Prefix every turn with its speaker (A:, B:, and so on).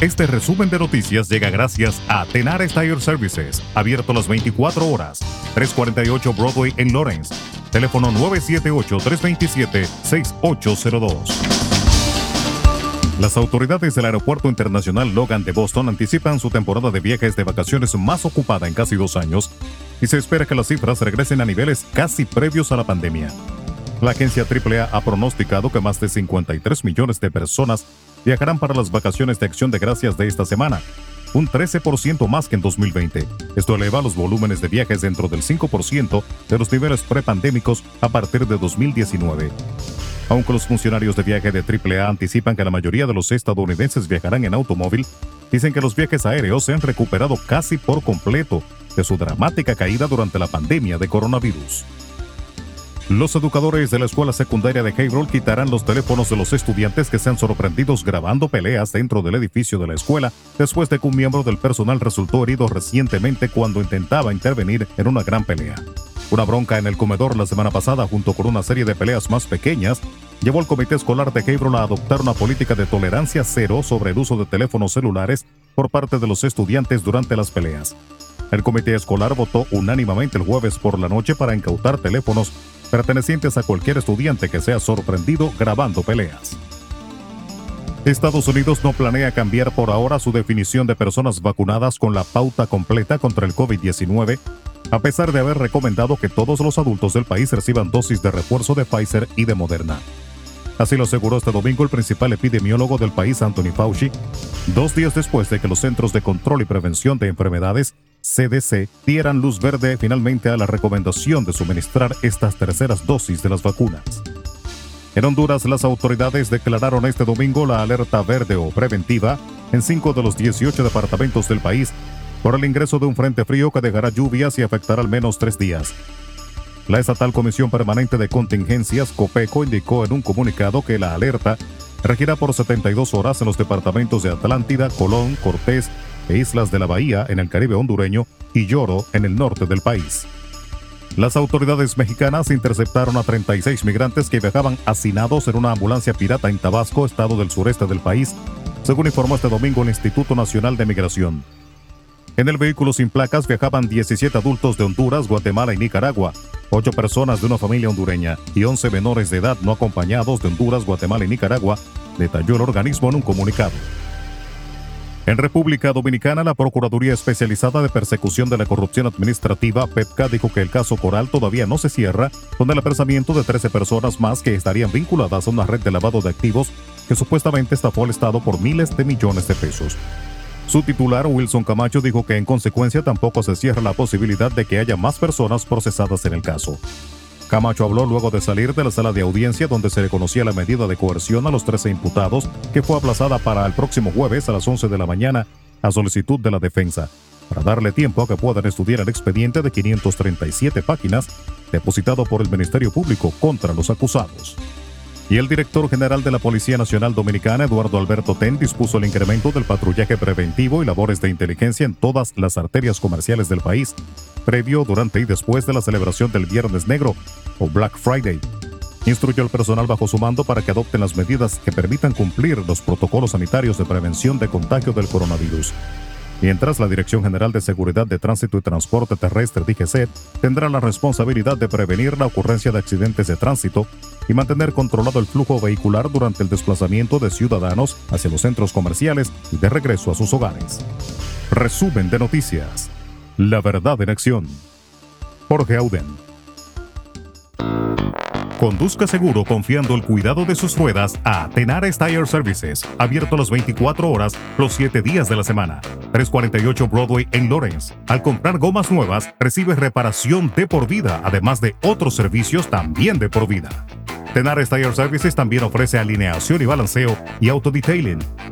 A: Este resumen de noticias llega gracias a Tenar Tire Services, abierto las 24 horas, 348 Broadway en Lawrence. Teléfono 978-327-6802. Las autoridades del Aeropuerto Internacional Logan de Boston anticipan su temporada de viajes de vacaciones más ocupada en casi dos años y se espera que las cifras regresen a niveles casi previos a la pandemia. La agencia AAA ha pronosticado que más de 53 millones de personas viajarán para las vacaciones de acción de gracias de esta semana, un 13% más que en 2020. Esto eleva los volúmenes de viajes dentro del 5% de los niveles prepandémicos a partir de 2019. Aunque los funcionarios de viaje de AAA anticipan que la mayoría de los estadounidenses viajarán en automóvil, dicen que los viajes aéreos se han recuperado casi por completo de su dramática caída durante la pandemia de coronavirus. Los educadores de la escuela secundaria de Haverhill quitarán los teléfonos de los estudiantes que sean sorprendidos grabando peleas dentro del edificio de la escuela después de que un miembro del personal resultó herido recientemente cuando intentaba intervenir en una gran pelea. Una bronca en el comedor la semana pasada junto con una serie de peleas más pequeñas llevó al comité escolar de Haverhill a adoptar una política de tolerancia cero sobre el uso de teléfonos celulares por parte de los estudiantes durante las peleas. El comité escolar votó unánimemente el jueves por la noche para incautar teléfonos pertenecientes a cualquier estudiante que sea sorprendido grabando peleas. Estados Unidos no planea cambiar por ahora su definición de personas vacunadas con la pauta completa contra el COVID-19, a pesar de haber recomendado que todos los adultos del país reciban dosis de refuerzo de Pfizer y de Moderna. Así lo aseguró este domingo el principal epidemiólogo del país, Anthony Fauci, dos días después de que los Centros de Control y Prevención de Enfermedades CDC dieran luz verde finalmente a la recomendación de suministrar estas terceras dosis de las vacunas. En Honduras, las autoridades declararon este domingo la alerta verde o preventiva en cinco de los 18 departamentos del país por el ingreso de un frente frío que dejará lluvias y afectará al menos tres días. La Estatal Comisión Permanente de Contingencias, COPECO, indicó en un comunicado que la alerta regirá por 72 horas en los departamentos de Atlántida, Colón, Cortés, e islas de la Bahía en el Caribe hondureño y Lloro en el norte del país. Las autoridades mexicanas interceptaron a 36 migrantes que viajaban hacinados en una ambulancia pirata en Tabasco, estado del sureste del país, según informó este domingo el Instituto Nacional de Migración. En el vehículo sin placas viajaban 17 adultos de Honduras, Guatemala y Nicaragua, 8 personas de una familia hondureña y 11 menores de edad no acompañados de Honduras, Guatemala y Nicaragua, detalló el organismo en un comunicado. En República Dominicana, la Procuraduría Especializada de Persecución de la Corrupción Administrativa, PEPCA, dijo que el caso Coral todavía no se cierra con el apresamiento de 13 personas más que estarían vinculadas a una red de lavado de activos que supuestamente estafó al Estado por miles de millones de pesos. Su titular, Wilson Camacho, dijo que en consecuencia tampoco se cierra la posibilidad de que haya más personas procesadas en el caso. Camacho habló luego de salir de la sala de audiencia donde se le conocía la medida de coerción a los 13 imputados, que fue aplazada para el próximo jueves a las 11 de la mañana a solicitud de la defensa, para darle tiempo a que puedan estudiar el expediente de 537 páginas depositado por el Ministerio Público contra los acusados. Y el director general de la Policía Nacional Dominicana, Eduardo Alberto Ten, dispuso el incremento del patrullaje preventivo y labores de inteligencia en todas las arterias comerciales del país, previo, durante y después de la celebración del Viernes Negro o Black Friday. Instruyó al personal bajo su mando para que adopten las medidas que permitan cumplir los protocolos sanitarios de prevención de contagio del coronavirus mientras la Dirección General de Seguridad de Tránsito y Transporte Terrestre, DGCET, tendrá la responsabilidad de prevenir la ocurrencia de accidentes de tránsito y mantener controlado el flujo vehicular durante el desplazamiento de ciudadanos hacia los centros comerciales y de regreso a sus hogares. Resumen de noticias. La verdad en acción. Jorge Auden. Conduzca seguro confiando el cuidado de sus ruedas a Tenares Tire Services, abierto las 24 horas, los 7 días de la semana. 348 Broadway en Lawrence. Al comprar gomas nuevas, recibe reparación de por vida, además de otros servicios también de por vida. Tenares Tire Services también ofrece alineación y balanceo y autodetailing.